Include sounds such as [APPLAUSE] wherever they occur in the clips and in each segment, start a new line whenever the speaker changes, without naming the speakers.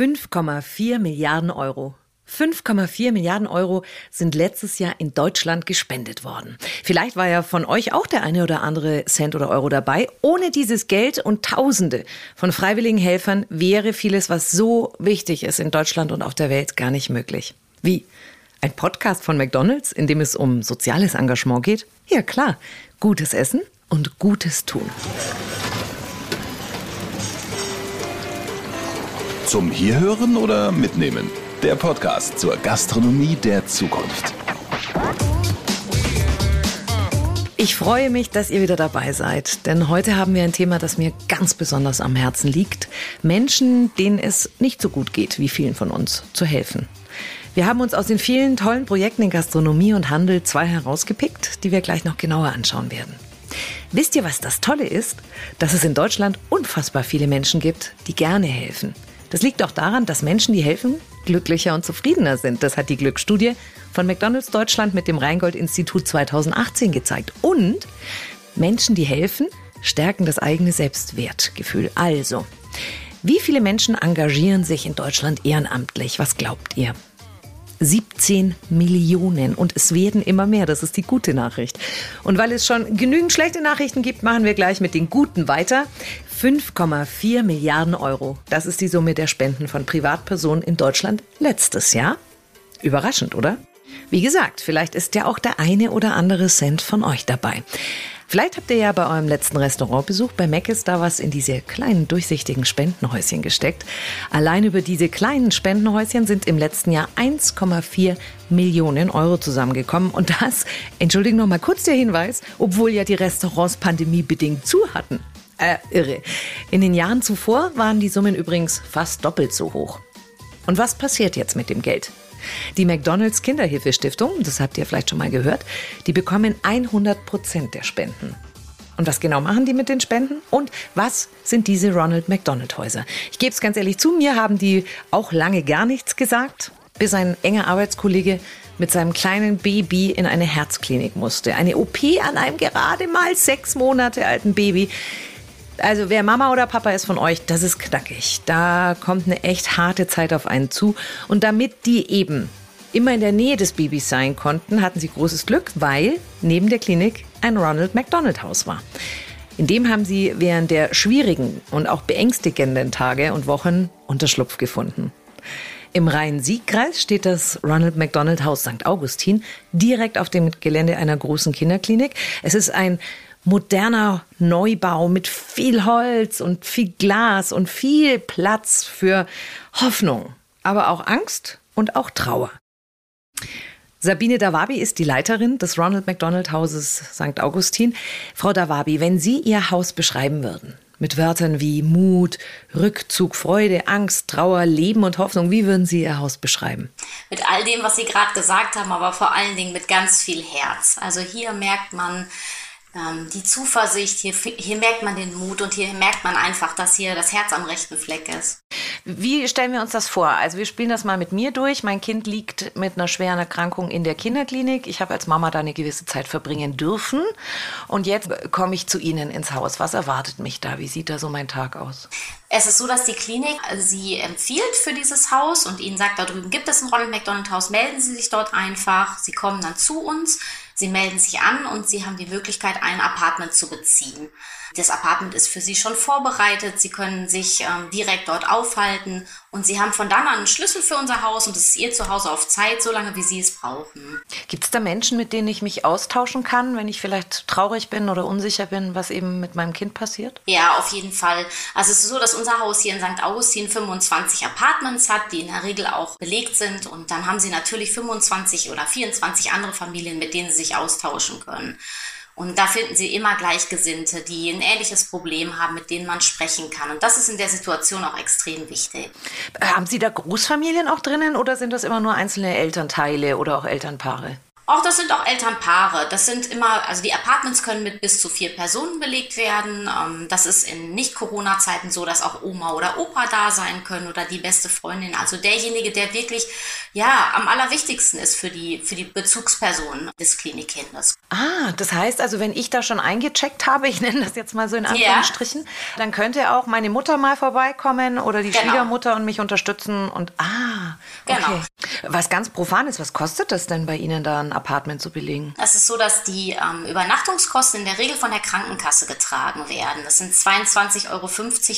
5,4 Milliarden Euro. 5,4 Milliarden Euro sind letztes Jahr in Deutschland gespendet worden. Vielleicht war ja von euch auch der eine oder andere Cent oder Euro dabei. Ohne dieses Geld und Tausende von freiwilligen Helfern wäre vieles, was so wichtig ist in Deutschland und auf der Welt, gar nicht möglich. Wie? Ein Podcast von McDonald's, in dem es um soziales Engagement geht? Ja klar, gutes Essen und gutes Tun.
Zum Hierhören oder Mitnehmen? Der Podcast zur Gastronomie der Zukunft.
Ich freue mich, dass ihr wieder dabei seid, denn heute haben wir ein Thema, das mir ganz besonders am Herzen liegt. Menschen, denen es nicht so gut geht wie vielen von uns, zu helfen. Wir haben uns aus den vielen tollen Projekten in Gastronomie und Handel zwei herausgepickt, die wir gleich noch genauer anschauen werden. Wisst ihr, was das Tolle ist? Dass es in Deutschland unfassbar viele Menschen gibt, die gerne helfen. Das liegt auch daran, dass Menschen, die helfen, glücklicher und zufriedener sind. Das hat die Glücksstudie von McDonald's Deutschland mit dem Rheingold-Institut 2018 gezeigt. Und Menschen, die helfen, stärken das eigene Selbstwertgefühl. Also, wie viele Menschen engagieren sich in Deutschland ehrenamtlich? Was glaubt ihr? 17 Millionen und es werden immer mehr. Das ist die gute Nachricht. Und weil es schon genügend schlechte Nachrichten gibt, machen wir gleich mit den guten weiter. 5,4 Milliarden Euro. Das ist die Summe der Spenden von Privatpersonen in Deutschland letztes Jahr. Überraschend, oder? Wie gesagt, vielleicht ist ja auch der eine oder andere Cent von euch dabei. Vielleicht habt ihr ja bei eurem letzten Restaurantbesuch bei Mc's da was in diese kleinen durchsichtigen Spendenhäuschen gesteckt. Allein über diese kleinen Spendenhäuschen sind im letzten Jahr 1,4 Millionen Euro zusammengekommen. Und das, entschuldigen noch mal kurz der Hinweis, obwohl ja die Restaurants pandemiebedingt zu hatten. Äh, irre. In den Jahren zuvor waren die Summen übrigens fast doppelt so hoch. Und was passiert jetzt mit dem Geld? Die McDonalds Kinderhilfestiftung, das habt ihr vielleicht schon mal gehört, die bekommen 100 Prozent der Spenden. Und was genau machen die mit den Spenden? Und was sind diese Ronald McDonald Häuser? Ich gebe es ganz ehrlich zu, mir haben die auch lange gar nichts gesagt, bis ein enger Arbeitskollege mit seinem kleinen Baby in eine Herzklinik musste. Eine OP an einem gerade mal sechs Monate alten Baby. Also wer Mama oder Papa ist von euch, das ist knackig. Da kommt eine echt harte Zeit auf einen zu. Und damit die eben immer in der Nähe des Babys sein konnten, hatten sie großes Glück, weil neben der Klinik ein Ronald McDonald Haus war. In dem haben sie während der schwierigen und auch beängstigenden Tage und Wochen Unterschlupf gefunden. Im Rhein-Sieg-Kreis steht das Ronald McDonald Haus St. Augustin direkt auf dem Gelände einer großen Kinderklinik. Es ist ein moderner Neubau mit viel Holz und viel Glas und viel Platz für Hoffnung, aber auch Angst und auch Trauer. Sabine Dawabi ist die Leiterin des Ronald McDonald Hauses St. Augustin. Frau Dawabi, wenn Sie Ihr Haus beschreiben würden, mit Wörtern wie Mut, Rückzug, Freude, Angst, Trauer, Leben und Hoffnung, wie würden Sie Ihr Haus beschreiben?
Mit all dem, was Sie gerade gesagt haben, aber vor allen Dingen mit ganz viel Herz. Also hier merkt man, die Zuversicht, hier, hier merkt man den Mut und hier merkt man einfach, dass hier das Herz am rechten Fleck ist.
Wie stellen wir uns das vor? Also wir spielen das mal mit mir durch. Mein Kind liegt mit einer schweren Erkrankung in der Kinderklinik. Ich habe als Mama da eine gewisse Zeit verbringen dürfen. Und jetzt komme ich zu Ihnen ins Haus. Was erwartet mich da? Wie sieht da so mein Tag aus?
Es ist so, dass die Klinik Sie empfiehlt für dieses Haus und Ihnen sagt, da drüben gibt es ein Ronald McDonald Haus. Melden Sie sich dort einfach. Sie kommen dann zu uns. Sie melden sich an und Sie haben die Möglichkeit, ein Apartment zu beziehen. Das Apartment ist für Sie schon vorbereitet. Sie können sich ähm, direkt dort aufhalten und Sie haben von dann an einen Schlüssel für unser Haus und es ist Ihr Zuhause auf Zeit, solange wie Sie es brauchen.
Gibt es da Menschen, mit denen ich mich austauschen kann, wenn ich vielleicht traurig bin oder unsicher bin, was eben mit meinem Kind passiert?
Ja, auf jeden Fall. Also es ist so, dass unser Haus hier in St. Augustin 25 Apartments hat, die in der Regel auch belegt sind und dann haben Sie natürlich 25 oder 24 andere Familien, mit denen Sie sich austauschen können. Und da finden Sie immer Gleichgesinnte, die ein ähnliches Problem haben, mit denen man sprechen kann. Und das ist in der Situation auch extrem wichtig.
Haben Sie da Großfamilien auch drinnen oder sind das immer nur einzelne Elternteile oder auch Elternpaare?
Auch das sind auch Elternpaare. Das sind immer, also die Apartments können mit bis zu vier Personen belegt werden. Ähm, das ist in Nicht-Corona-Zeiten so, dass auch Oma oder Opa da sein können oder die beste Freundin. Also derjenige, der wirklich, ja, am allerwichtigsten ist für die, für die Bezugsperson des Klinikkindes.
Ah, das heißt also, wenn ich da schon eingecheckt habe, ich nenne das jetzt mal so in Anführungsstrichen, ja. dann könnte auch meine Mutter mal vorbeikommen oder die genau. Schwiegermutter und mich unterstützen und ah, okay. Genau. Was ganz profan ist, was kostet das denn bei Ihnen da ein Apartment zu belegen?
Es ist so, dass die ähm, Übernachtungskosten in der Regel von der Krankenkasse getragen werden. Das sind 22,50 Euro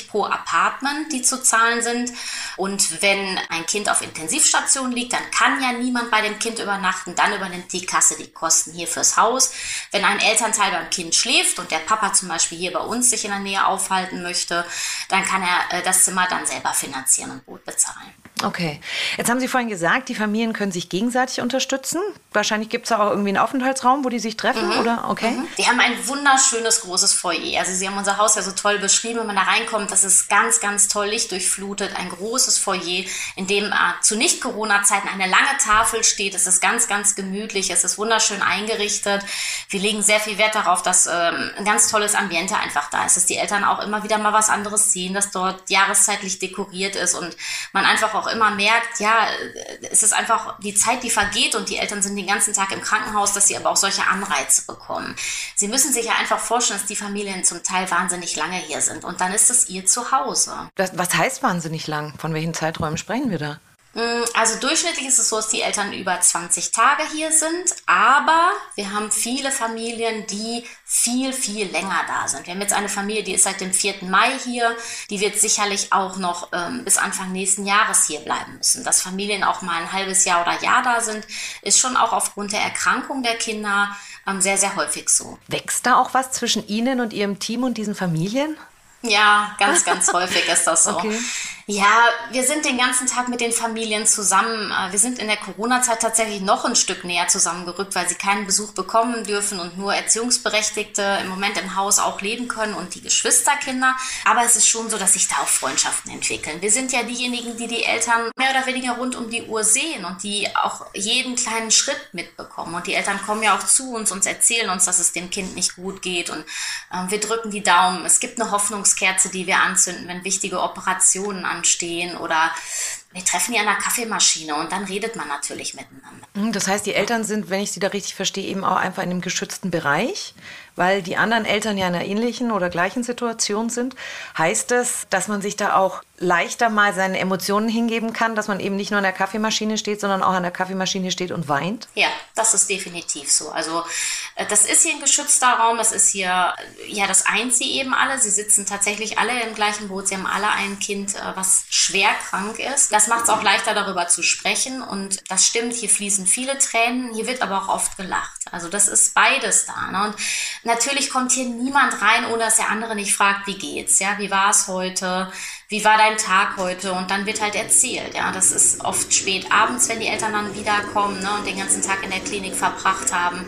pro Apartment, die zu zahlen sind. Und wenn ein Kind auf Intensivstation liegt, dann kann ja niemand bei dem Kind übernachten. Dann übernimmt die Kasse die Kosten hier fürs Haus. Wenn ein Elternteil beim Kind schläft und der Papa zum Beispiel hier bei uns sich in der Nähe aufhalten möchte, dann kann er äh, das Zimmer dann selber finanzieren und gut bezahlen.
Okay. Jetzt haben Sie vorhin gesagt, die Familien können sich gegenseitig unterstützen. Wahrscheinlich gibt es auch irgendwie einen Aufenthaltsraum, wo die sich treffen, mhm. oder? Okay. Mhm.
Wir haben ein wunderschönes großes Foyer. Also Sie haben unser Haus ja so toll beschrieben, wenn man da reinkommt. Das ist ganz, ganz toll lichtdurchflutet. Ein großes Foyer, in dem äh, zu Nicht-Corona-Zeiten eine lange Tafel steht. Es ist ganz, ganz gemütlich. Es ist wunderschön eingerichtet. Wir legen sehr viel Wert darauf, dass ähm, ein ganz tolles Ambiente einfach da ist. Dass die Eltern auch immer wieder mal was anderes sehen, dass dort jahreszeitlich dekoriert ist und man einfach auch immer merkt, ja, es ist einfach die Zeit, die vergeht und die Eltern sind den ganzen Tag im Krankenhaus, dass sie aber auch solche Anreize bekommen. Sie müssen sich ja einfach vorstellen, dass die Familien zum Teil wahnsinnig lange hier sind und dann ist es ihr Zuhause.
Was heißt wahnsinnig lang? Von welchen Zeiträumen sprechen wir da?
Mm, also durchschnittlich ist es so, dass die Eltern über 20 Tage hier sind, aber wir haben viele Familien, die viel, viel länger da sind. Wir haben jetzt eine Familie, die ist seit dem 4. Mai hier, die wird sicherlich auch noch ähm, bis Anfang nächsten Jahres hier bleiben müssen. Dass Familien auch mal ein halbes Jahr oder Jahr da sind, ist schon auch aufgrund der Erkrankung der Kinder ähm, sehr, sehr häufig so.
Wächst da auch was zwischen Ihnen und Ihrem Team und diesen Familien?
Ja, ganz, ganz häufig ist das so. Okay. Ja, wir sind den ganzen Tag mit den Familien zusammen. Äh, wir sind in der Corona-Zeit tatsächlich noch ein Stück näher zusammengerückt, weil sie keinen Besuch bekommen dürfen und nur Erziehungsberechtigte im Moment im Haus auch leben können und die Geschwisterkinder. Aber es ist schon so, dass sich da auch Freundschaften entwickeln. Wir sind ja diejenigen, die die Eltern mehr oder weniger rund um die Uhr sehen und die auch jeden kleinen Schritt mitbekommen. Und die Eltern kommen ja auch zu uns und erzählen uns, dass es dem Kind nicht gut geht und äh, wir drücken die Daumen. Es gibt eine Hoffnungskerze, die wir anzünden, wenn wichtige Operationen anstehen oder wir treffen ja an der Kaffeemaschine und dann redet man natürlich miteinander.
Hm, das heißt, die Eltern sind, wenn ich sie da richtig verstehe, eben auch einfach in einem geschützten Bereich, weil die anderen Eltern ja in einer ähnlichen oder gleichen Situation sind. Heißt das, dass man sich da auch leichter mal seine Emotionen hingeben kann, dass man eben nicht nur an der Kaffeemaschine steht, sondern auch an der Kaffeemaschine steht und weint?
Ja, das ist definitiv so. Also äh, das ist hier ein geschützter Raum, das ist hier, ja, das eint sie eben alle. Sie sitzen tatsächlich alle im gleichen Boot, sie haben alle ein Kind, äh, was schwer krank ist. Das macht es auch leichter, darüber zu sprechen und das stimmt, hier fließen viele Tränen, hier wird aber auch oft gelacht. Also das ist beides da. Ne? Und natürlich kommt hier niemand rein, ohne dass der andere nicht fragt, wie geht's, ja, wie war es heute, wie war dein Tag heute? Und dann wird halt erzählt. Ja, das ist oft spät abends, wenn die Eltern dann wiederkommen ne, und den ganzen Tag in der Klinik verbracht haben.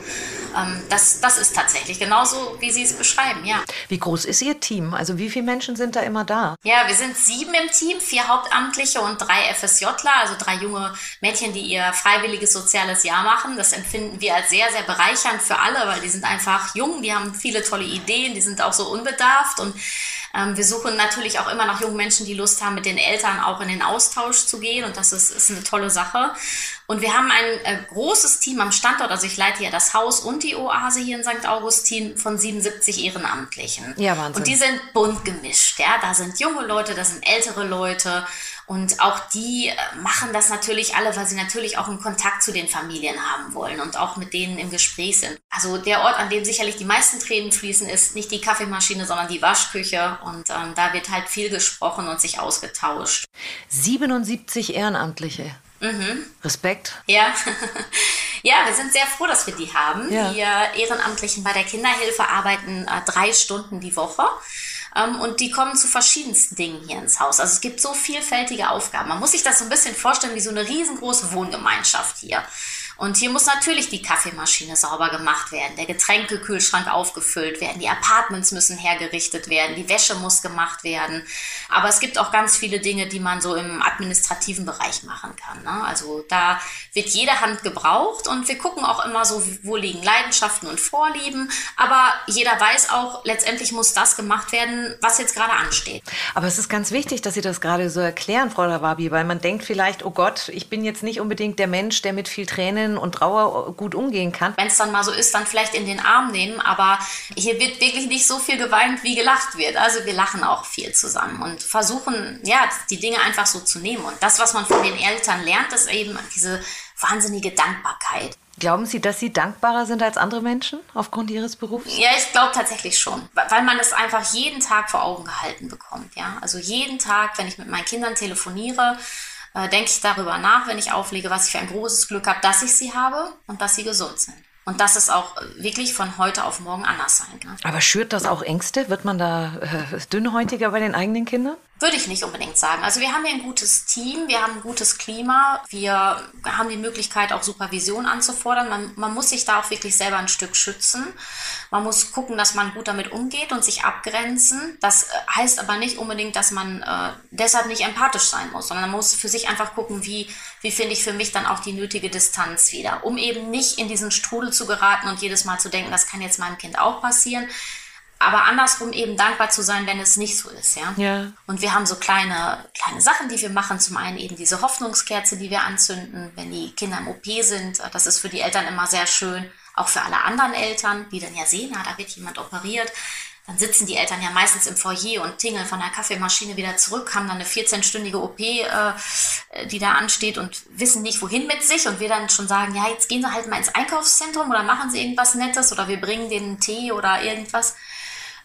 Ähm, das, das ist tatsächlich genauso, wie Sie es beschreiben, ja.
Wie groß ist Ihr Team? Also wie viele Menschen sind da immer da?
Ja, wir sind sieben im Team, vier Hauptamtliche und drei FSJler, also drei junge Mädchen, die ihr freiwilliges soziales Jahr machen. Das empfinden wir als sehr, sehr bereichernd für alle, weil die sind einfach jung, die haben viele tolle Ideen, die sind auch so unbedarft und ähm, wir suchen natürlich auch immer nach jungen Menschen, die Lust haben, mit den Eltern auch in den Austausch zu gehen. Und das ist, ist eine tolle Sache. Und wir haben ein äh, großes Team am Standort. Also ich leite ja das Haus und die Oase hier in St. Augustin von 77 Ehrenamtlichen. Ja, Wahnsinn. Und die sind bunt gemischt. Ja, da sind junge Leute, da sind ältere Leute. Und auch die äh, machen das natürlich alle, weil sie natürlich auch einen Kontakt zu den Familien haben wollen und auch mit denen im Gespräch sind. Also der Ort, an dem sicherlich die meisten Tränen fließen, ist nicht die Kaffeemaschine, sondern die Waschküche. Und ähm, da wird halt viel gesprochen und sich ausgetauscht.
77 Ehrenamtliche. Mhm. Respekt.
Ja. [LAUGHS] ja, wir sind sehr froh, dass wir die haben. Ja. Die Ehrenamtlichen bei der Kinderhilfe arbeiten äh, drei Stunden die Woche. Ähm, und die kommen zu verschiedensten Dingen hier ins Haus. Also es gibt so vielfältige Aufgaben. Man muss sich das so ein bisschen vorstellen wie so eine riesengroße Wohngemeinschaft hier. Und hier muss natürlich die Kaffeemaschine sauber gemacht werden, der Getränkekühlschrank aufgefüllt werden, die Apartments müssen hergerichtet werden, die Wäsche muss gemacht werden. Aber es gibt auch ganz viele Dinge, die man so im administrativen Bereich machen kann. Ne? Also da wird jede Hand gebraucht und wir gucken auch immer so, wo liegen Leidenschaften und Vorlieben. Aber jeder weiß auch, letztendlich muss das gemacht werden, was jetzt gerade ansteht.
Aber es ist ganz wichtig, dass Sie das gerade so erklären, Frau Lawabi, weil man denkt vielleicht, oh Gott, ich bin jetzt nicht unbedingt der Mensch, der mit viel Tränen und Trauer gut umgehen kann.
Wenn es dann mal so ist, dann vielleicht in den Arm nehmen. Aber hier wird wirklich nicht so viel geweint, wie gelacht wird. Also wir lachen auch viel zusammen und versuchen, ja, die Dinge einfach so zu nehmen. Und das, was man von den Eltern lernt, ist eben diese wahnsinnige Dankbarkeit.
Glauben Sie, dass Sie dankbarer sind als andere Menschen aufgrund Ihres Berufs?
Ja, ich glaube tatsächlich schon, weil man es einfach jeden Tag vor Augen gehalten bekommt. Ja, also jeden Tag, wenn ich mit meinen Kindern telefoniere, äh, denke ich darüber nach, wenn ich auflege, was ich für ein großes Glück habe, dass ich sie habe und dass sie gesund sind. Und dass es auch wirklich von heute auf morgen anders sein kann.
Aber schürt das auch Ängste? Wird man da äh, dünnhäutiger bei den eigenen Kindern?
Würde ich nicht unbedingt sagen. Also wir haben hier ein gutes Team, wir haben ein gutes Klima, wir haben die Möglichkeit auch Supervision anzufordern. Man, man muss sich da auch wirklich selber ein Stück schützen. Man muss gucken, dass man gut damit umgeht und sich abgrenzen. Das äh, heißt aber nicht unbedingt, dass man äh, deshalb nicht empathisch sein muss, sondern man muss für sich einfach gucken, wie, wie finde ich für mich dann auch die nötige Distanz wieder, um eben nicht in diesen Strudel zu geraten und jedes Mal zu denken, das kann jetzt meinem Kind auch passieren aber andersrum eben dankbar zu sein, wenn es nicht so ist, ja.
ja.
Und wir haben so kleine, kleine Sachen, die wir machen. Zum einen eben diese Hoffnungskerze, die wir anzünden, wenn die Kinder im OP sind. Das ist für die Eltern immer sehr schön. Auch für alle anderen Eltern, die dann ja sehen, na, da wird jemand operiert. Dann sitzen die Eltern ja meistens im Foyer und tingeln von der Kaffeemaschine wieder zurück, haben dann eine 14-stündige OP, äh, die da ansteht und wissen nicht, wohin mit sich. Und wir dann schon sagen, ja, jetzt gehen sie halt mal ins Einkaufszentrum oder machen sie irgendwas Nettes oder wir bringen denen Tee oder irgendwas.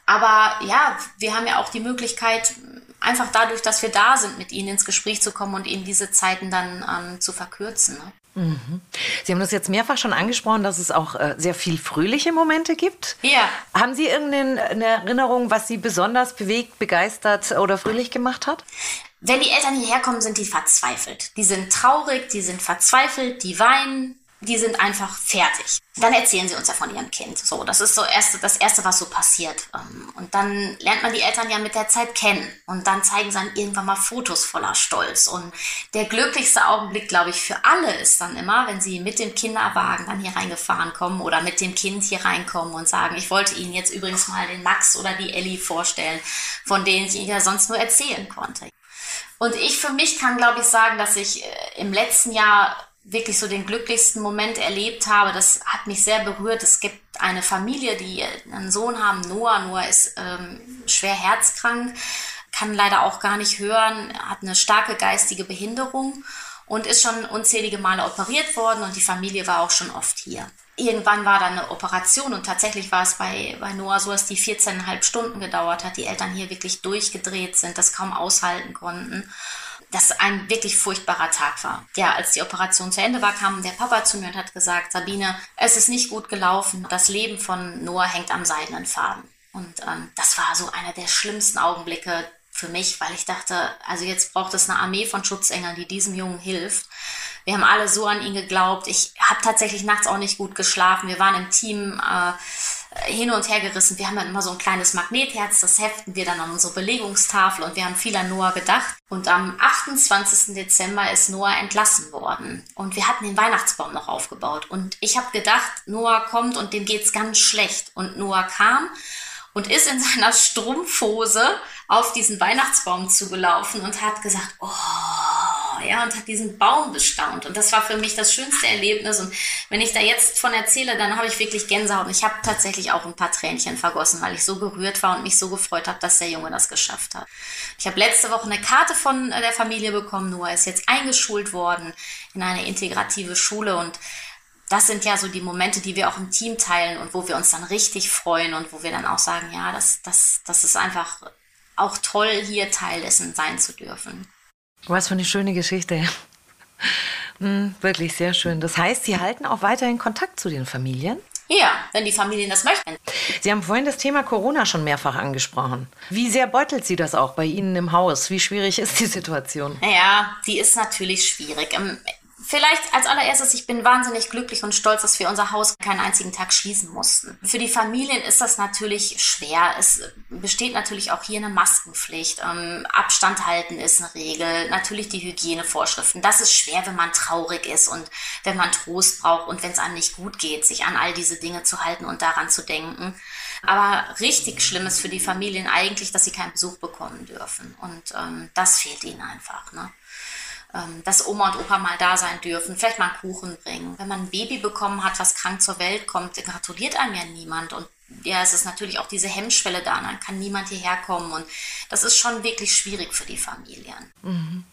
Aber ja, wir haben ja auch die Möglichkeit, einfach dadurch, dass wir da sind, mit ihnen ins Gespräch zu kommen und ihnen diese Zeiten dann ähm, zu verkürzen. Ne?
Mhm. Sie haben das jetzt mehrfach schon angesprochen, dass es auch äh, sehr viel fröhliche Momente gibt.
Ja.
Haben Sie irgendeine Erinnerung, was Sie besonders bewegt, begeistert oder fröhlich gemacht hat?
Wenn die Eltern hierher kommen, sind die verzweifelt. Die sind traurig, die sind verzweifelt, die weinen, die sind einfach fertig. Dann erzählen sie uns ja von ihrem Kind. So, das ist so erste, das Erste, was so passiert. Ähm, und dann lernt man die Eltern ja mit der Zeit kennen. Und dann zeigen sie dann irgendwann mal Fotos voller Stolz. Und der glücklichste Augenblick, glaube ich, für alle ist dann immer, wenn sie mit dem Kinderwagen dann hier reingefahren kommen oder mit dem Kind hier reinkommen und sagen, ich wollte Ihnen jetzt übrigens mal den Max oder die Ellie vorstellen, von denen ich ja sonst nur erzählen konnte. Und ich für mich kann, glaube ich, sagen, dass ich äh, im letzten Jahr wirklich so den glücklichsten Moment erlebt habe. Das hat mich sehr berührt. Es gibt eine Familie, die einen Sohn haben, Noah. Noah ist ähm, schwer herzkrank, kann leider auch gar nicht hören, hat eine starke geistige Behinderung und ist schon unzählige Male operiert worden und die Familie war auch schon oft hier. Irgendwann war da eine Operation und tatsächlich war es bei, bei Noah so, dass die 14,5 Stunden gedauert hat. Die Eltern hier wirklich durchgedreht sind, das kaum aushalten konnten das ein wirklich furchtbarer Tag war. Ja, als die Operation zu Ende war, kam der Papa zu mir und hat gesagt, Sabine, es ist nicht gut gelaufen. Das Leben von Noah hängt am seidenen Faden. Und ähm, das war so einer der schlimmsten Augenblicke für mich, weil ich dachte, also jetzt braucht es eine Armee von Schutzengeln, die diesem Jungen hilft. Wir haben alle so an ihn geglaubt. Ich habe tatsächlich nachts auch nicht gut geschlafen. Wir waren im Team äh, hin und her gerissen. Wir haben dann immer so ein kleines Magnetherz, das heften wir dann an unsere Belegungstafel und wir haben viel an Noah gedacht. Und am 28. Dezember ist Noah entlassen worden und wir hatten den Weihnachtsbaum noch aufgebaut. Und ich habe gedacht, Noah kommt und dem geht's ganz schlecht. Und Noah kam und ist in [LAUGHS] seiner Strumpfhose auf diesen Weihnachtsbaum zugelaufen und hat gesagt, oh, ja, und hat diesen Baum bestaunt. Und das war für mich das schönste Erlebnis. Und wenn ich da jetzt von erzähle, dann habe ich wirklich Gänsehaut. Und ich habe tatsächlich auch ein paar Tränchen vergossen, weil ich so gerührt war und mich so gefreut habe, dass der Junge das geschafft hat. Ich habe letzte Woche eine Karte von der Familie bekommen. Noah ist jetzt eingeschult worden in eine integrative Schule und das sind ja so die Momente, die wir auch im Team teilen und wo wir uns dann richtig freuen und wo wir dann auch sagen, ja, das, das, das ist einfach auch toll, hier Teil dessen sein zu dürfen.
Was für eine schöne Geschichte. hm, wirklich sehr schön. Das heißt, Sie halten auch weiterhin Kontakt zu den Familien?
Ja, wenn die Familien das möchten.
Sie haben vorhin das Thema Corona schon mehrfach angesprochen. Wie sehr beutelt Sie das auch bei Ihnen im Haus? Wie schwierig ist die Situation?
Naja, die ist natürlich schwierig. Vielleicht als allererstes, ich bin wahnsinnig glücklich und stolz, dass wir unser Haus keinen einzigen Tag schließen mussten. Für die Familien ist das natürlich schwer. Es besteht natürlich auch hier eine Maskenpflicht. Ähm, Abstand halten ist eine Regel. Natürlich die Hygienevorschriften. Das ist schwer, wenn man traurig ist und wenn man Trost braucht und wenn es einem nicht gut geht, sich an all diese Dinge zu halten und daran zu denken. Aber richtig schlimm ist für die Familien eigentlich, dass sie keinen Besuch bekommen dürfen. Und ähm, das fehlt ihnen einfach. Ne? Ähm, dass Oma und Opa mal da sein dürfen, vielleicht mal einen Kuchen bringen. Wenn man ein Baby bekommen hat, was krank zur Welt kommt, gratuliert einem ja niemand. Und ja, es ist natürlich auch diese Hemmschwelle da, dann kann niemand hierher kommen. Und das ist schon wirklich schwierig für die Familien.
Mhm.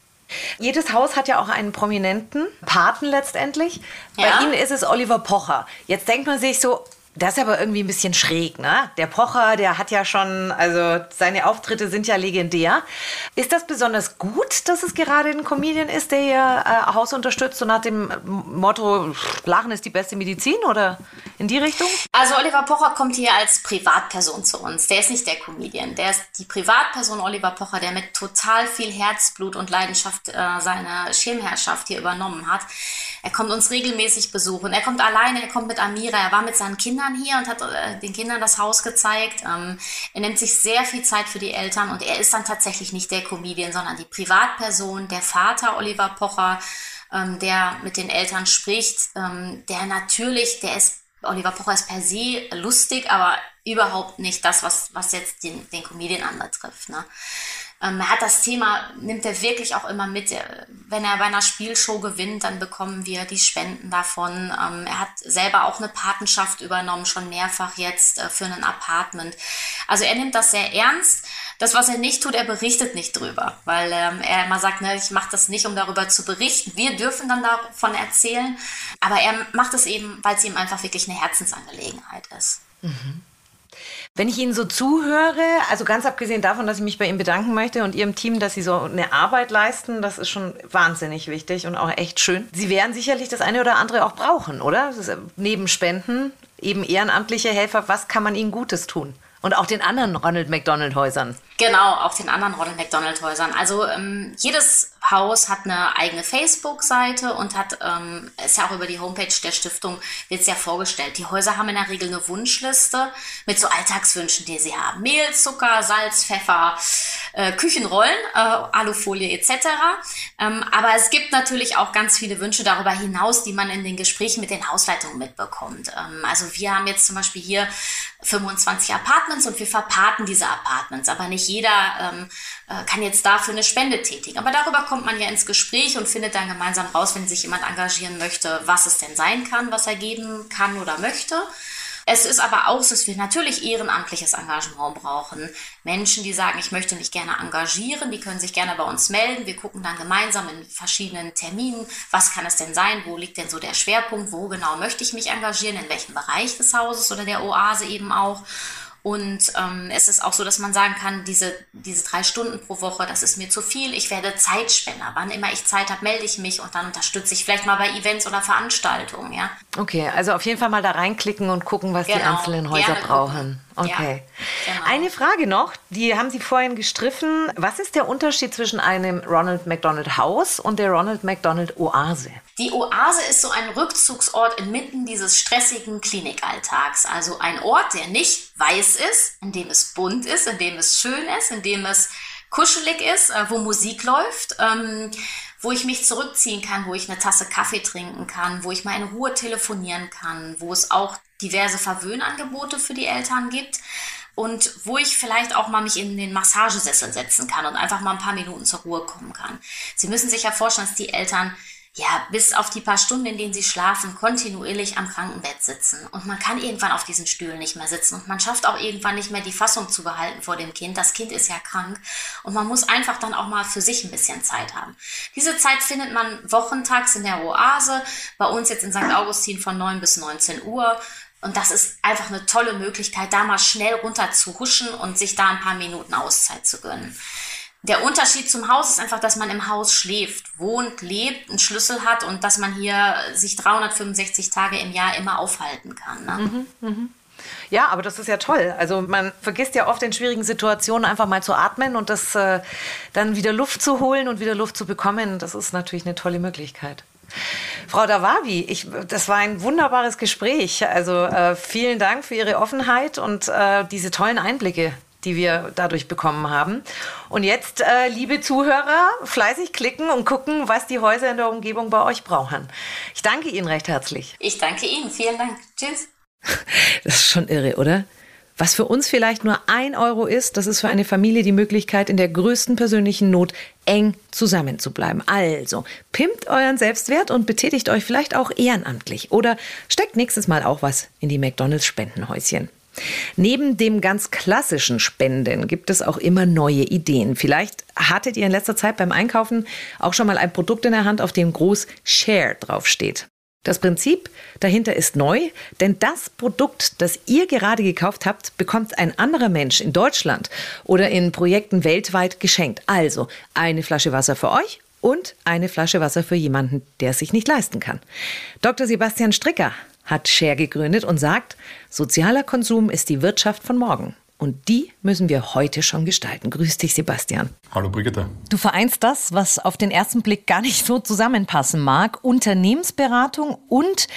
Jedes Haus hat ja auch einen prominenten Paten letztendlich. Bei ja. Ihnen ist es Oliver Pocher. Jetzt denkt man sich so, das ist aber irgendwie ein bisschen schräg, ne? Der Pocher, der hat ja schon, also seine Auftritte sind ja legendär. Ist das besonders gut, dass es gerade ein Comedian ist, der ihr äh, Haus unterstützt, so nach dem Motto, Lachen ist die beste Medizin oder in die Richtung?
Also Oliver Pocher kommt hier als Privatperson zu uns. Der ist nicht der Comedian. Der ist die Privatperson Oliver Pocher, der mit total viel Herzblut und Leidenschaft äh, seine Schirmherrschaft hier übernommen hat. Er kommt uns regelmäßig besuchen. Er kommt alleine, er kommt mit Amira. Er war mit seinen Kindern hier und hat äh, den Kindern das Haus gezeigt. Ähm, er nimmt sich sehr viel Zeit für die Eltern und er ist dann tatsächlich nicht der Comedian, sondern die Privatperson, der Vater Oliver Pocher, ähm, der mit den Eltern spricht, ähm, der natürlich, der ist Oliver Pocher ist per se lustig, aber überhaupt nicht das, was, was jetzt den, den Comedian anbetrifft. Ne? Ähm, er hat das Thema, nimmt er wirklich auch immer mit. Wenn er bei einer Spielshow gewinnt, dann bekommen wir die Spenden davon. Ähm, er hat selber auch eine Patenschaft übernommen, schon mehrfach jetzt äh, für ein Apartment. Also er nimmt das sehr ernst. Das, was er nicht tut, er berichtet nicht drüber, weil ähm, er immer sagt, ne, ich mache das nicht, um darüber zu berichten. Wir dürfen dann davon erzählen, aber er macht es eben, weil es ihm einfach wirklich eine Herzensangelegenheit ist. Mhm.
Wenn ich Ihnen so zuhöre, also ganz abgesehen davon, dass ich mich bei Ihnen bedanken möchte und Ihrem Team, dass Sie so eine Arbeit leisten, das ist schon wahnsinnig wichtig und auch echt schön. Sie werden sicherlich das eine oder andere auch brauchen, oder? Neben Spenden, eben ehrenamtliche Helfer, was kann man ihnen Gutes tun? Und auch den anderen Ronald McDonald Häusern.
Genau, auch den anderen Ronald McDonald Häusern. Also ähm, jedes Haus hat eine eigene Facebook-Seite und hat, ähm, ist ja auch über die Homepage der Stiftung, wird es ja vorgestellt. Die Häuser haben in der Regel eine Wunschliste mit so Alltagswünschen, die sie haben. Mehl, Zucker, Salz, Pfeffer, äh, Küchenrollen, äh, Alufolie etc. Ähm, aber es gibt natürlich auch ganz viele Wünsche darüber hinaus, die man in den Gesprächen mit den Hausleitungen mitbekommt. Ähm, also wir haben jetzt zum Beispiel hier 25 Apartments und wir verpaten diese Apartments, aber nicht jeder ähm, äh, kann jetzt dafür eine Spende tätigen. Aber darüber kommt man ja ins Gespräch und findet dann gemeinsam raus, wenn sich jemand engagieren möchte, was es denn sein kann, was er geben kann oder möchte. Es ist aber auch so, dass wir natürlich ehrenamtliches Engagement brauchen. Menschen, die sagen, ich möchte mich gerne engagieren, die können sich gerne bei uns melden. Wir gucken dann gemeinsam in verschiedenen Terminen, was kann es denn sein, wo liegt denn so der Schwerpunkt, wo genau möchte ich mich engagieren, in welchem Bereich des Hauses oder der Oase eben auch. Und ähm, es ist auch so, dass man sagen kann, diese, diese drei Stunden pro Woche, das ist mir zu viel. Ich werde Zeitspender. Wann immer ich Zeit habe, melde ich mich und dann unterstütze ich vielleicht mal bei Events oder Veranstaltungen. Ja?
Okay, also auf jeden Fall mal da reinklicken und gucken, was genau. die einzelnen Häuser Gerne brauchen. Gucken. Okay. Ja, genau. Eine Frage noch, die haben Sie vorhin gestriffen. Was ist der Unterschied zwischen einem Ronald McDonald Haus und der Ronald McDonald Oase?
Die Oase ist so ein Rückzugsort inmitten dieses stressigen Klinikalltags. Also ein Ort, der nicht weiß ist, in dem es bunt ist, in dem es schön ist, in dem es kuschelig ist, äh, wo Musik läuft, ähm, wo ich mich zurückziehen kann, wo ich eine Tasse Kaffee trinken kann, wo ich mal in Ruhe telefonieren kann, wo es auch diverse Verwöhnangebote für die Eltern gibt und wo ich vielleicht auch mal mich in den Massagesessel setzen kann und einfach mal ein paar Minuten zur Ruhe kommen kann. Sie müssen sich ja vorstellen, dass die Eltern ja, bis auf die paar Stunden, in denen sie schlafen, kontinuierlich am Krankenbett sitzen. Und man kann irgendwann auf diesen Stühlen nicht mehr sitzen. Und man schafft auch irgendwann nicht mehr die Fassung zu behalten vor dem Kind. Das Kind ist ja krank. Und man muss einfach dann auch mal für sich ein bisschen Zeit haben. Diese Zeit findet man wochentags in der Oase. Bei uns jetzt in St. Augustin von 9 bis 19 Uhr. Und das ist einfach eine tolle Möglichkeit, da mal schnell runter zu huschen und sich da ein paar Minuten Auszeit zu gönnen. Der Unterschied zum Haus ist einfach, dass man im Haus schläft, wohnt, lebt, einen Schlüssel hat und dass man hier sich 365 Tage im Jahr immer aufhalten kann. Ne? Mhm,
mh. Ja, aber das ist ja toll. Also man vergisst ja oft in schwierigen Situationen einfach mal zu atmen und das äh, dann wieder Luft zu holen und wieder Luft zu bekommen. Das ist natürlich eine tolle Möglichkeit. Frau Dawabi, ich, das war ein wunderbares Gespräch. Also äh, vielen Dank für Ihre Offenheit und äh, diese tollen Einblicke, die wir dadurch bekommen haben. Und jetzt, äh, liebe Zuhörer, fleißig klicken und gucken, was die Häuser in der Umgebung bei euch brauchen. Ich danke Ihnen recht herzlich.
Ich danke Ihnen. Vielen Dank. Tschüss. [LAUGHS]
Das ist schon irre, oder? Was für uns vielleicht nur ein Euro ist, das ist für eine Familie die Möglichkeit, in der größten persönlichen Not eng zusammenzubleiben. Also, pimmt euren Selbstwert und betätigt euch vielleicht auch ehrenamtlich oder steckt nächstes Mal auch was in die McDonalds Spendenhäuschen. Neben dem ganz klassischen Spenden gibt es auch immer neue Ideen. Vielleicht hattet ihr in letzter Zeit beim Einkaufen auch schon mal ein Produkt in der Hand, auf dem groß Share draufsteht. Das Prinzip dahinter ist neu, denn das Produkt, das ihr gerade gekauft habt, bekommt ein anderer Mensch in Deutschland oder in Projekten weltweit geschenkt. Also eine Flasche Wasser für euch und eine Flasche Wasser für jemanden, der es sich nicht leisten kann. Dr. Sebastian Stricker hat Share gegründet und sagt, sozialer Konsum ist die Wirtschaft von morgen. Und die müssen wir heute schon gestalten. Grüß dich, Sebastian.
Hallo, Brigitte.
Du vereinst das, was auf den ersten Blick gar nicht so zusammenpassen mag. Unternehmensberatung und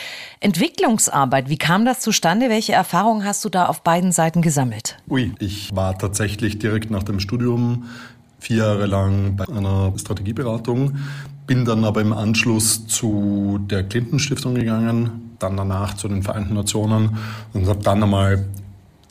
Entwicklungsarbeit. Wie kam das zustande? Welche Erfahrungen hast du da auf beiden Seiten gesammelt?
Ui, ich war tatsächlich direkt nach dem Studium vier Jahre lang bei einer Strategieberatung, bin dann aber im Anschluss zu der Clinton Stiftung gegangen, dann danach zu den Vereinten Nationen und habe dann einmal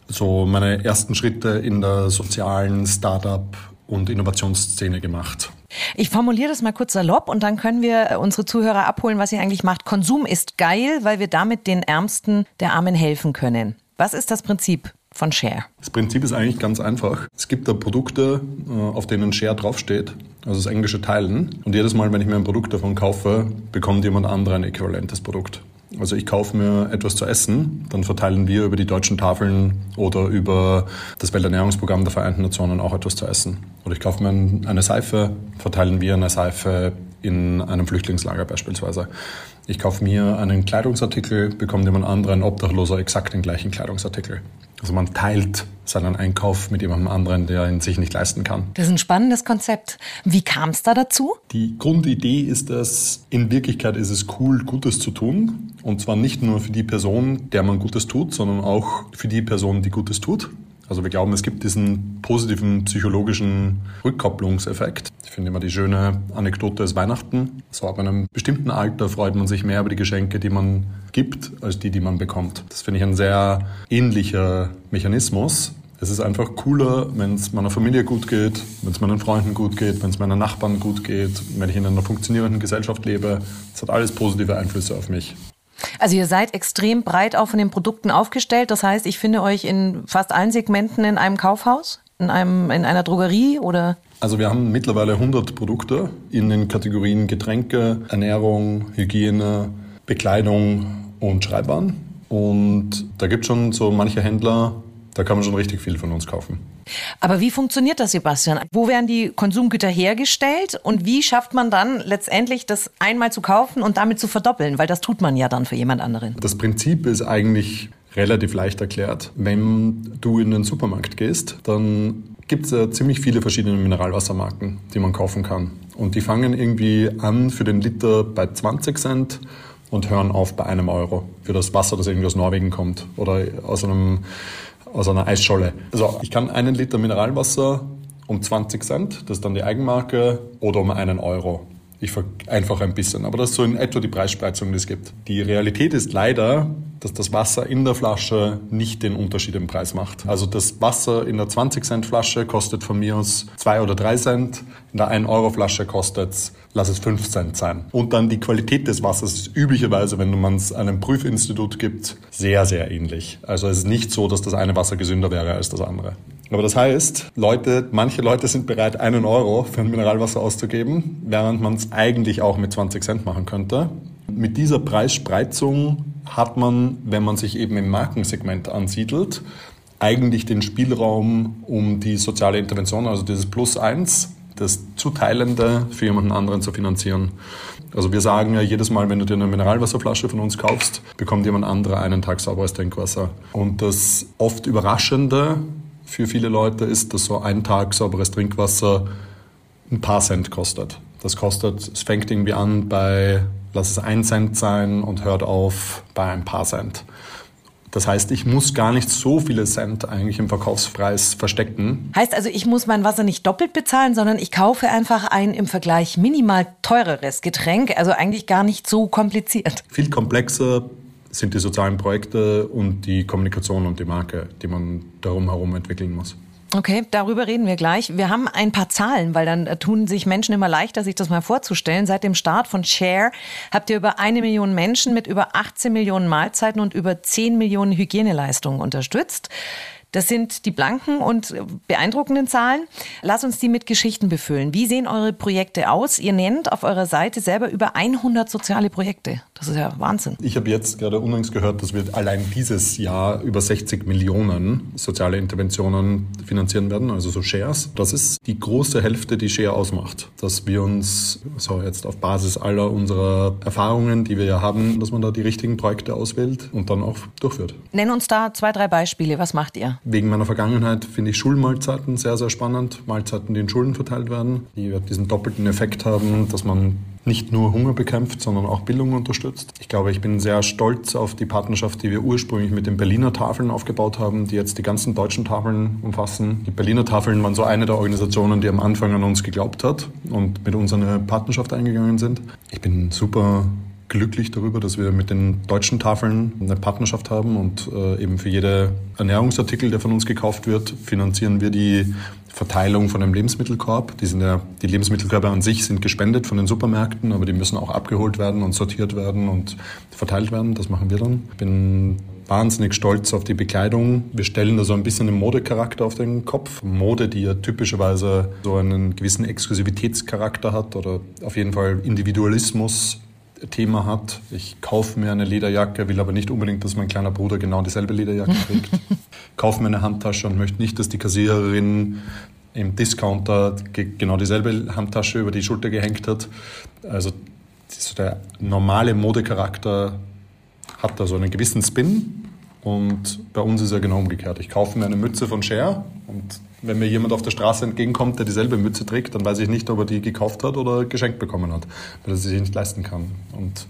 so meine ersten Schritte in der sozialen Startup- und Innovationsszene gemacht.
Ich formuliere das mal kurz salopp und dann können wir unsere Zuhörer abholen, was ihr eigentlich macht. Konsum ist geil, weil wir damit den Ärmsten der Armen helfen können. Was ist das Prinzip von Share?
Das Prinzip ist eigentlich ganz einfach. Es gibt da Produkte, äh, auf denen Share draufsteht, also das englische Teilen. Und jedes Mal, wenn ich mir ein Produkt davon kaufe, bekommt jemand anderes ein äquivalentes Produkt. Also ich kaufe mir etwas zu essen, dann verteilen wir über die deutschen Tafeln oder über das Welternährungsprogramm der Vereinten Nationen auch etwas zu essen. Oder ich kaufe mir eine Seife, verteilen wir eine Seife in einem Flüchtlingslager beispielsweise. Ich kaufe mir einen Kleidungsartikel, bekommt jemand anderen, Obdachloser, exakt den gleichen Kleidungsartikel. Also man teilt seinen Einkauf mit jemandem anderen, der ihn sich nicht leisten kann.
Das ist ein spannendes Konzept. Wie kam es da dazu?
Die Grundidee ist es, in Wirklichkeit ist es cool, Gutes zu tun. Und zwar nicht nur für die Person, der man Gutes tut, sondern auch für die Person, die Gutes tut. Also wir glauben, es gibt diesen positiven psychologischen Rückkopplungseffekt. Ich finde immer die schöne Anekdote ist Weihnachten. So ab einem bestimmten Alter freut man sich mehr über die Geschenke, die man gibt, als die, die man bekommt. Das finde ich ein sehr ähnlicher Mechanismus. Es ist einfach cooler, wenn es meiner Familie gut geht, wenn es meinen Freunden gut geht, wenn es meinen Nachbarn gut geht, wenn ich in einer funktionierenden Gesellschaft lebe. Das hat alles positive Einflüsse auf mich.
Also ihr seid extrem breit auch von den Produkten aufgestellt. Das heißt, ich finde euch in fast allen Segmenten in einem Kaufhaus, in, einem, in einer Drogerie oder?
Also wir haben mittlerweile 100 Produkte in den Kategorien Getränke, Ernährung, Hygiene, Bekleidung und Schreibwaren. Und da gibt es schon so manche Händler, da kann man schon richtig viel von uns kaufen.
Aber wie funktioniert das, Sebastian? Wo werden die Konsumgüter hergestellt und wie schafft man dann letztendlich das einmal zu kaufen und damit zu verdoppeln? Weil das tut man ja dann für jemand anderen.
Das Prinzip ist eigentlich relativ leicht erklärt. Wenn du in den Supermarkt gehst, dann gibt es ja ziemlich viele verschiedene Mineralwassermarken, die man kaufen kann. Und die fangen irgendwie an für den Liter bei 20 Cent und hören auf bei einem Euro für das Wasser, das irgendwie aus Norwegen kommt oder aus einem aus einer Eisscholle. Also ich kann einen Liter Mineralwasser um 20 Cent, das ist dann die Eigenmarke, oder um einen Euro. Ich vereinfache ein bisschen, aber das ist so in etwa die Preisspreizung, die es gibt. Die Realität ist leider, dass das Wasser in der Flasche nicht den Unterschied im Preis macht. Also das Wasser in der 20 Cent Flasche kostet von mir aus 2 oder 3 Cent, in der 1 Euro Flasche kostet es, lass es 5 Cent sein. Und dann die Qualität des Wassers ist üblicherweise, wenn man es einem Prüfinstitut gibt, sehr, sehr ähnlich. Also es ist nicht so, dass das eine Wasser gesünder wäre als das andere. Aber das heißt, Leute, manche Leute sind bereit, einen Euro für ein Mineralwasser auszugeben, während man es eigentlich auch mit 20 Cent machen könnte. Mit dieser Preisspreizung hat man, wenn man sich eben im Markensegment ansiedelt, eigentlich den Spielraum, um die soziale Intervention, also dieses Plus eins, das Zuteilende für jemanden anderen zu finanzieren. Also wir sagen ja jedes Mal, wenn du dir eine Mineralwasserflasche von uns kaufst, bekommt jemand anderer einen Tag sauberes Trinkwasser. Und das oft Überraschende für viele Leute ist, dass so ein Tag sauberes Trinkwasser ein paar Cent kostet. Das kostet, es fängt irgendwie an bei, lass es ein Cent sein und hört auf bei ein paar Cent. Das heißt, ich muss gar nicht so viele Cent eigentlich im Verkaufspreis verstecken.
Heißt also, ich muss mein Wasser nicht doppelt bezahlen, sondern ich kaufe einfach ein im Vergleich minimal teureres Getränk. Also eigentlich gar nicht so kompliziert.
Viel komplexer sind die sozialen Projekte und die Kommunikation und die Marke, die man darum herum entwickeln muss.
Okay, darüber reden wir gleich. Wir haben ein paar Zahlen, weil dann äh, tun sich Menschen immer leichter, sich das mal vorzustellen. Seit dem Start von Share habt ihr über eine Million Menschen mit über 18 Millionen Mahlzeiten und über 10 Millionen Hygieneleistungen unterstützt. Das sind die blanken und beeindruckenden Zahlen. Lass uns die mit Geschichten befüllen. Wie sehen eure Projekte aus? Ihr nennt auf eurer Seite selber über 100 soziale Projekte. Das ist ja Wahnsinn.
Ich habe jetzt gerade unlängst gehört, dass wir allein dieses Jahr über 60 Millionen soziale Interventionen finanzieren werden, also so Shares. Das ist die große Hälfte, die Share ausmacht. Dass wir uns so jetzt auf Basis aller unserer Erfahrungen, die wir ja haben, dass man da die richtigen Projekte auswählt und dann auch durchführt.
Nenn uns da zwei, drei Beispiele. Was macht ihr?
Wegen meiner Vergangenheit finde ich Schulmahlzeiten sehr, sehr spannend. Mahlzeiten, die in Schulen verteilt werden, die diesen doppelten Effekt haben, dass man nicht nur Hunger bekämpft, sondern auch Bildung unterstützt. Ich glaube, ich bin sehr stolz auf die Partnerschaft, die wir ursprünglich mit den Berliner Tafeln aufgebaut haben, die jetzt die ganzen deutschen Tafeln umfassen. Die Berliner Tafeln waren so eine der Organisationen, die am Anfang an uns geglaubt hat und mit uns eine Partnerschaft eingegangen sind. Ich bin super glücklich darüber, dass wir mit den deutschen Tafeln eine Partnerschaft haben und äh, eben für jede Ernährungsartikel, der von uns gekauft wird, finanzieren wir die Verteilung von einem Lebensmittelkorb. Die, sind ja, die Lebensmittelkörbe an sich sind gespendet von den Supermärkten, aber die müssen auch abgeholt werden und sortiert werden und verteilt werden. Das machen wir dann. Ich bin wahnsinnig stolz auf die Bekleidung. Wir stellen da so ein bisschen den Modecharakter auf den Kopf. Mode, die ja typischerweise so einen gewissen Exklusivitätscharakter hat oder auf jeden Fall Individualismus Thema hat. Ich kaufe mir eine Lederjacke, will aber nicht unbedingt, dass mein kleiner Bruder genau dieselbe Lederjacke [LAUGHS] trägt. kaufe mir eine Handtasche und möchte nicht, dass die Kassiererin im Discounter genau dieselbe Handtasche über die Schulter gehängt hat. Also so der normale Modecharakter hat da so einen gewissen Spin und bei uns ist er genau umgekehrt. Ich kaufe mir eine Mütze von Cher und wenn mir jemand auf der Straße entgegenkommt, der dieselbe Mütze trägt, dann weiß ich nicht, ob er die gekauft hat oder geschenkt bekommen hat, weil er sie sich nicht leisten kann. Und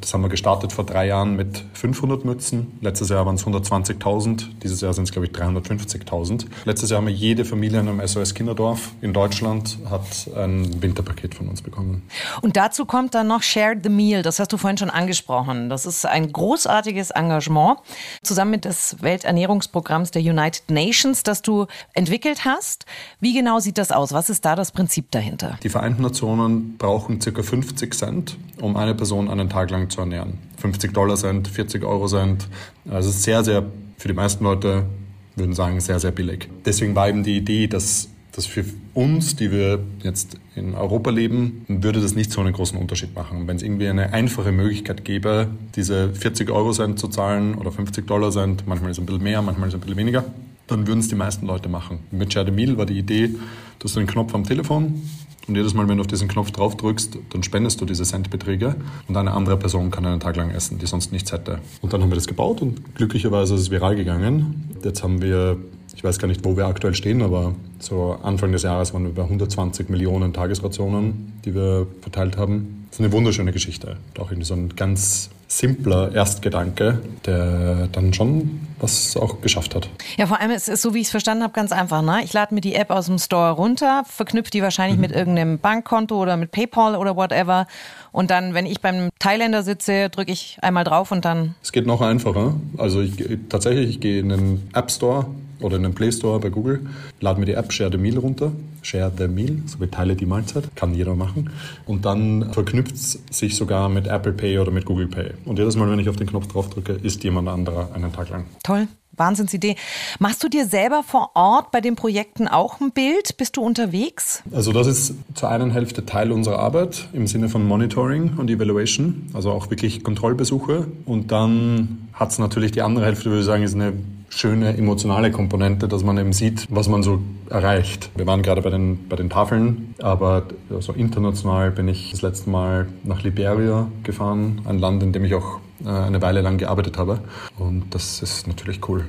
das haben wir gestartet vor drei Jahren mit 500 Mützen. Letztes Jahr waren es 120.000. Dieses Jahr sind es, glaube ich, 350.000. Letztes Jahr haben wir jede Familie in einem SOS Kinderdorf in Deutschland hat ein Winterpaket von uns bekommen.
Und dazu kommt dann noch Share the Meal. Das hast du vorhin schon angesprochen. Das ist ein großartiges Engagement zusammen mit des Welternährungsprogramms der United Nations, das du entwickelt hast. Wie genau sieht das aus? Was ist da das Prinzip dahinter?
Die Vereinten Nationen brauchen circa 50 Cent, um eine Person einen Tag lang zu ernähren. 50 Dollar sind, 40 Euro sind. Also sehr, sehr, für die meisten Leute würden sagen, sehr, sehr billig. Deswegen war eben die Idee, dass dass für uns, die wir jetzt in Europa leben, würde das nicht so einen großen Unterschied machen. Wenn es irgendwie eine einfache Möglichkeit gäbe, diese 40 Euro Cent zu zahlen oder 50 Dollar Cent, manchmal ist es ein bisschen mehr, manchmal ist es ein bisschen weniger, dann würden es die meisten Leute machen. Mit Share the Meal war die Idee, du hast einen Knopf am Telefon, und jedes Mal, wenn du auf diesen Knopf drauf drückst, dann spendest du diese Centbeträge und eine andere Person kann einen Tag lang essen, die sonst nichts hätte. Und dann haben wir das gebaut und glücklicherweise ist es viral gegangen. Jetzt haben wir, ich weiß gar nicht, wo wir aktuell stehen, aber so Anfang des Jahres waren wir bei 120 Millionen Tagesrationen, die wir verteilt haben. Das ist eine wunderschöne Geschichte. auch irgendwie so ein ganz simpler Erstgedanke, der dann schon was auch geschafft hat.
Ja, vor allem ist es so, wie ich es verstanden habe, ganz einfach. Ne? Ich lade mir die App aus dem Store runter, verknüpfe die wahrscheinlich mhm. mit irgendeinem Bankkonto oder mit PayPal oder whatever. Und dann, wenn ich beim Thailänder sitze, drücke ich einmal drauf und dann.
Es geht noch einfacher. Also ich, tatsächlich, ich gehe in den App Store oder in den Play Store bei Google, lade mir die App Share the Meal runter. Share the Meal, so wie Teile die Mahlzeit, kann jeder machen. Und dann verknüpft es sich sogar mit Apple Pay oder mit Google Pay. Und jedes Mal, wenn ich auf den Knopf drauf drücke, ist jemand anderer einen Tag lang.
Toll. Wahnsinnsidee. Machst du dir selber vor Ort bei den Projekten auch ein Bild? Bist du unterwegs?
Also das ist zur einen Hälfte Teil unserer Arbeit im Sinne von Monitoring und Evaluation, also auch wirklich Kontrollbesuche. Und dann hat es natürlich die andere Hälfte, würde ich sagen, ist eine schöne emotionale Komponente, dass man eben sieht, was man so erreicht. Wir waren gerade bei den, bei den Tafeln, aber so international bin ich das letzte Mal nach Liberia gefahren, ein Land, in dem ich auch äh, eine Weile lang gearbeitet habe. Und das ist natürlich cool.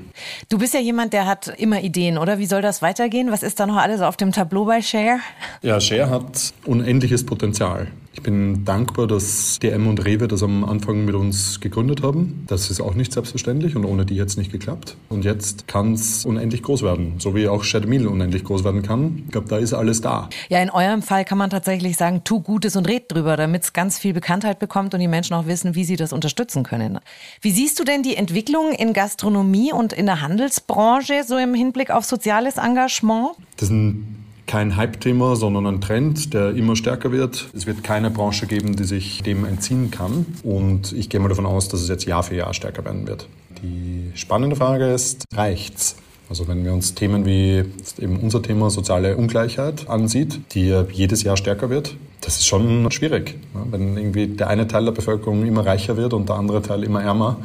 Du bist ja jemand, der hat immer Ideen, oder? Wie soll das weitergehen? Was ist da noch alles auf dem Tableau bei Share?
Ja, Share hat unendliches Potenzial. Ich bin dankbar, dass DM und Rewe das am Anfang mit uns gegründet haben. Das ist auch nicht selbstverständlich und ohne die hätte es nicht geklappt. Und jetzt kann es unendlich groß werden, so wie auch Shademil unendlich groß werden kann. Ich glaube, da ist alles da.
Ja, in eurem Fall kann man tatsächlich sagen, tu Gutes und red drüber, damit es ganz viel Bekanntheit bekommt und die Menschen auch wissen, wie sie das unterstützen können. Wie siehst du denn die Entwicklung in Gastronomie und in der Handelsbranche so im Hinblick auf soziales Engagement?
Das ist ein kein Hype-Thema, sondern ein Trend, der immer stärker wird. Es wird keine Branche geben, die sich dem entziehen kann. Und ich gehe mal davon aus, dass es jetzt Jahr für Jahr stärker werden wird. Die spannende Frage ist, reicht's? Also wenn wir uns Themen wie eben unser Thema soziale Ungleichheit ansieht, die jedes Jahr stärker wird, das ist schon schwierig. Wenn irgendwie der eine Teil der Bevölkerung immer reicher wird und der andere Teil immer ärmer,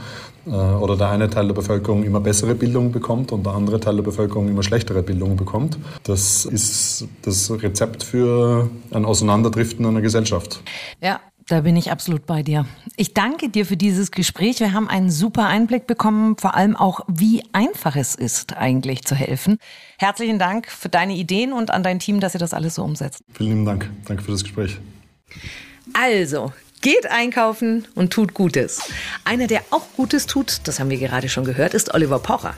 oder der eine Teil der Bevölkerung immer bessere Bildung bekommt und der andere Teil der Bevölkerung immer schlechtere Bildung bekommt. Das ist das Rezept für ein Auseinanderdriften einer Gesellschaft.
Ja, da bin ich absolut bei dir. Ich danke dir für dieses Gespräch. Wir haben einen super Einblick bekommen, vor allem auch, wie einfach es ist, eigentlich zu helfen. Herzlichen Dank für deine Ideen und an dein Team, dass ihr das alles so umsetzt.
Vielen lieben Dank. Danke für das Gespräch.
Also, Geht einkaufen und tut Gutes. Einer, der auch Gutes tut, das haben wir gerade schon gehört, ist Oliver Pocher.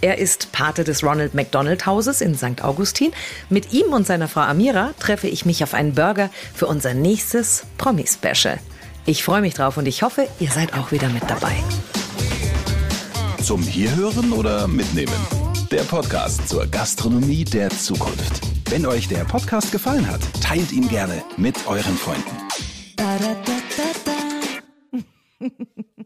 Er ist Pate des Ronald McDonald Hauses in St. Augustin. Mit ihm und seiner Frau Amira treffe ich mich auf einen Burger für unser nächstes Promi-Special. Ich freue mich drauf und ich hoffe, ihr seid auch wieder mit dabei.
Zum Hierhören oder Mitnehmen? Der Podcast zur Gastronomie der Zukunft. Wenn euch der Podcast gefallen hat, teilt ihn gerne mit euren Freunden. Da da da da da.